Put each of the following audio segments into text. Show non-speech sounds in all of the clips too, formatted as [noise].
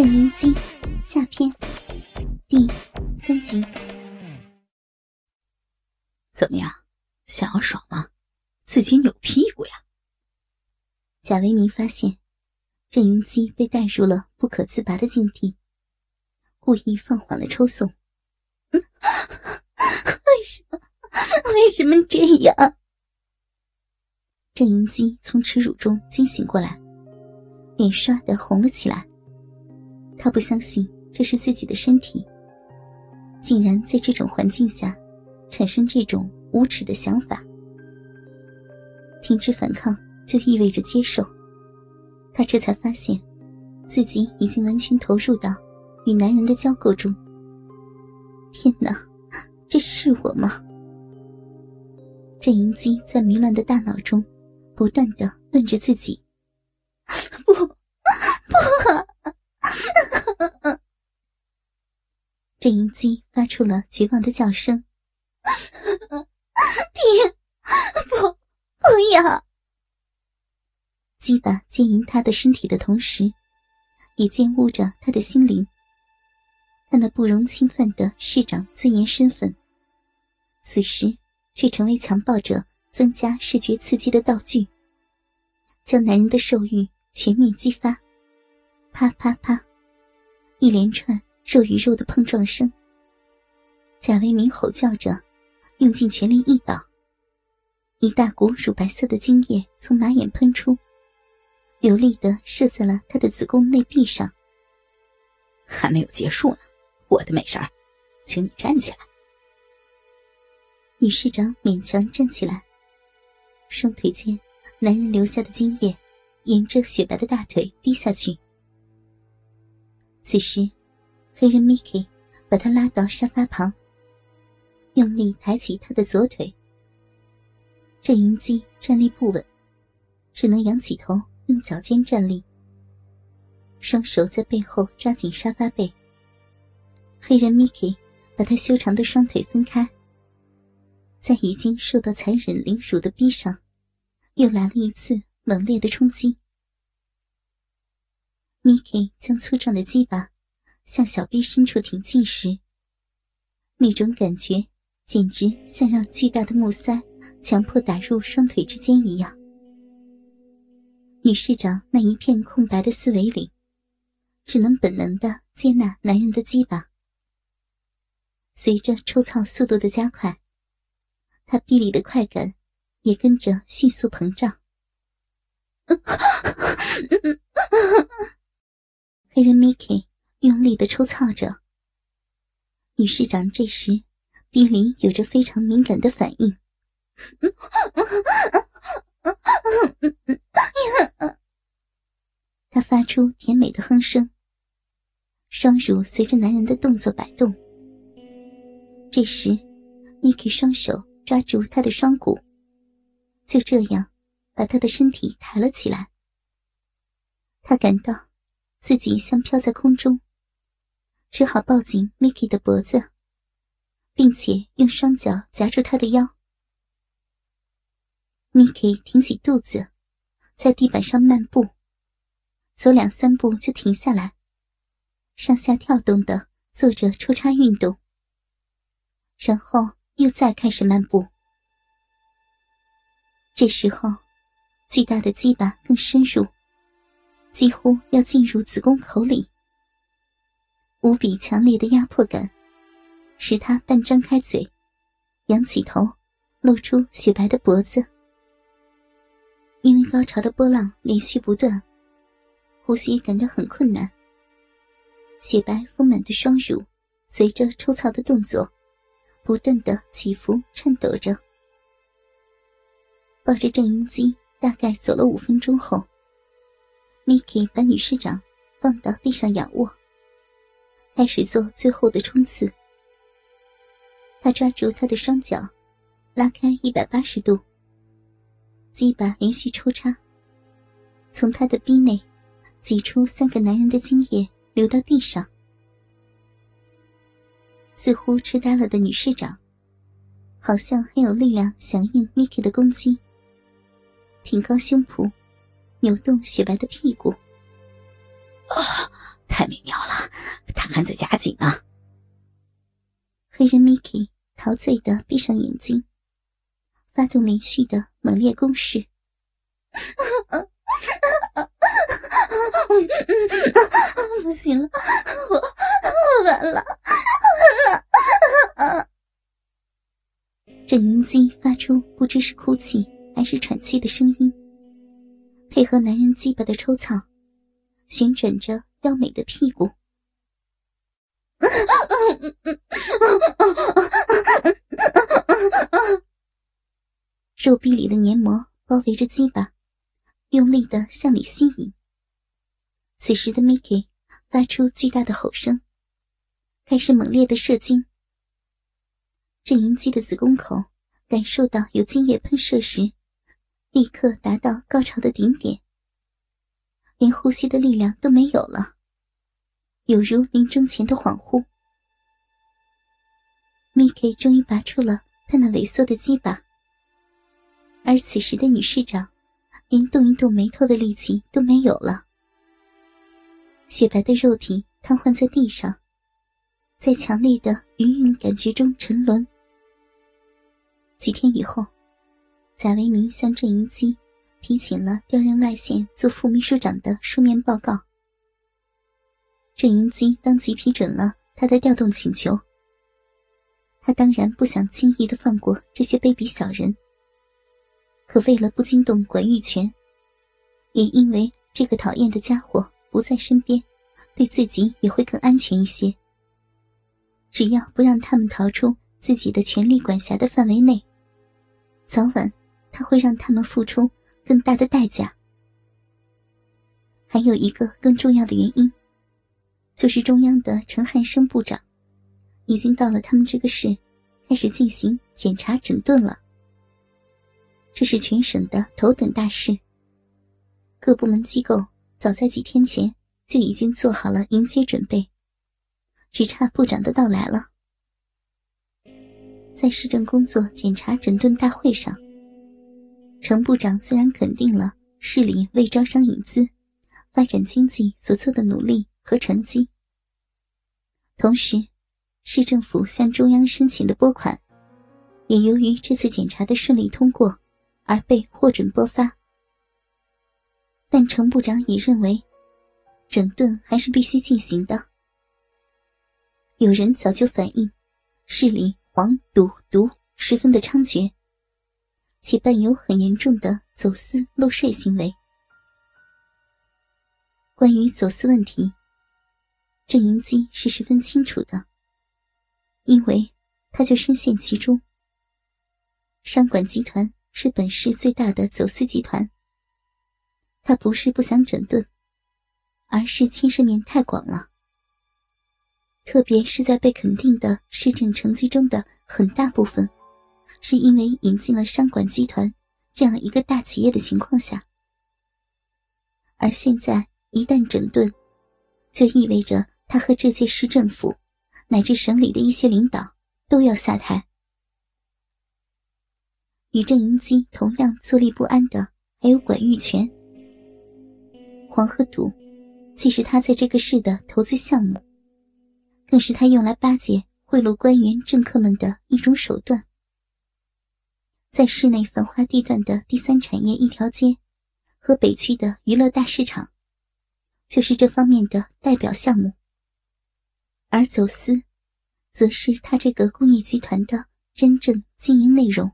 郑云基下篇第三集。怎么样？想要爽吗？自己扭屁股呀！贾维明发现郑云基被带入了不可自拔的境地，故意放缓了抽送。[laughs] 为什么？为什么这样？郑云基从耻辱中惊醒过来，脸刷的红了起来。他不相信这是自己的身体，竟然在这种环境下产生这种无耻的想法。停止反抗就意味着接受。他这才发现，自己已经完全投入到与男人的交媾中。天哪，这是我吗？郑银基在迷乱的大脑中不断的问着自己：“ [laughs] 不，[laughs] 不！”郑银基发出了绝望的叫声：“ [laughs] 停！不，不要！”鸡巴奸淫他的身体的同时，也奸污着他的心灵。他那不容侵犯的市长尊严身份，此时却成为强暴者增加视觉刺激的道具，将男人的兽欲全面激发。啪啪啪，一连串肉与肉的碰撞声。贾维明吼叫着，用尽全力一倒，一大股乳白色的精液从马眼喷出，流利的射在了他的子宫内壁上。还没有结束呢。我的美人，请你站起来。女市长勉强站起来，双腿间，男人留下的精液沿着雪白的大腿滴下去。此时，黑人 mike 把他拉到沙发旁，用力抬起他的左腿。郑云基站立不稳，只能仰起头，用脚尖站立，双手在背后抓紧沙发背。黑人 mike 把他修长的双腿分开，在已经受到残忍凌辱的逼上，又来了一次猛烈的冲击。mike 将粗壮的鸡巴向小臂深处挺进时，那种感觉简直像让巨大的木塞强迫打入双腿之间一样。女市长那一片空白的思维里，只能本能的接纳男人的鸡巴。随着抽操速度的加快，他臂里的快感也跟着迅速膨胀。[laughs] 黑人 Mickey 用力的抽操着，女市长这时臂里有着非常敏感的反应，她发出甜美的哼声，双乳随着男人的动作摆动。这时，Miki 双手抓住他的双骨，就这样把他的身体抬了起来。他感到自己像飘在空中，只好抱紧 Miki 的脖子，并且用双脚夹住他的腰。Miki 挺起肚子，在地板上漫步，走两三步就停下来，上下跳动的做着抽插运动。然后又再开始漫步。这时候，巨大的鸡巴更深入，几乎要进入子宫口里。无比强烈的压迫感，使他半张开嘴，仰起头，露出雪白的脖子。因为高潮的波浪连续不断，呼吸感到很困难。雪白丰满的双乳，随着抽槽的动作。不断的起伏颤抖着，抱着郑英基，大概走了五分钟后，Miki 把女市长放到地上仰卧，开始做最后的冲刺。他抓住她的双脚，拉开一百八十度，鸡巴连续抽插，从他的逼内挤出三个男人的精液，流到地上。似乎痴呆了的女市长，好像很有力量响应 Miki 的攻击。挺高胸脯，扭动雪白的屁股，啊，太美妙还在加紧啊！黑人 mike 陶醉的闭上眼睛，发动连续的猛烈攻势。[laughs] 不行了，我我完了，完了！郑云姬发出不知是哭泣还是喘气的声音，配合男人鸡巴的抽草，旋转着妖美的屁股。[laughs] 肉壁里的黏膜包围着鸡巴，用力的向里吸引。此时的 Mickey 发出巨大的吼声，开始猛烈的射精。郑银姬的子宫口感受到有精液喷射时，立刻达到高潮的顶点，连呼吸的力量都没有了，有如临终前的恍惚。MIKE 终于拔出了他那萎缩的鸡巴，而此时的女市长连动一动眉头的力气都没有了。雪白的肉体瘫痪在地上，在强烈的晕晕感觉中沉沦。几天以后，贾维明向郑银基提请了调任外县做副秘书长的书面报告。郑银基当即批准了他的调动请求。他当然不想轻易的放过这些卑鄙小人，可为了不惊动管玉泉，也因为这个讨厌的家伙。不在身边，对自己也会更安全一些。只要不让他们逃出自己的权力管辖的范围内，早晚他会让他们付出更大的代价。还有一个更重要的原因，就是中央的陈汉生部长已经到了他们这个市，开始进行检查整顿了。这是全省的头等大事，各部门机构。早在几天前就已经做好了迎接准备，只差部长的到来了。在市政工作检查整顿大会上，程部长虽然肯定了市里为招商引资、发展经济所做的努力和成绩，同时，市政府向中央申请的拨款，也由于这次检查的顺利通过而被获准拨发。但程部长也认为，整顿还是必须进行的。有人早就反映，市里黄赌毒十分的猖獗，且伴有很严重的走私漏税行为。关于走私问题，郑银基是十分清楚的，因为他就深陷其中。商管集团是本市最大的走私集团。他不是不想整顿，而是牵涉面太广了。特别是在被肯定的市政成绩中的很大部分，是因为引进了商管集团这样一个大企业的情况下。而现在一旦整顿，就意味着他和这届市政府乃至省里的一些领导都要下台。与郑银基同样坐立不安的还有管玉泉。黄河赌，既是他在这个市的投资项目，更是他用来巴结、贿赂官员、政客们的一种手段。在市内繁华地段的第三产业一条街和北区的娱乐大市场，就是这方面的代表项目。而走私，则是他这个工业集团的真正经营内容。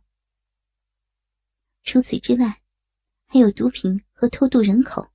除此之外，还有毒品和偷渡人口。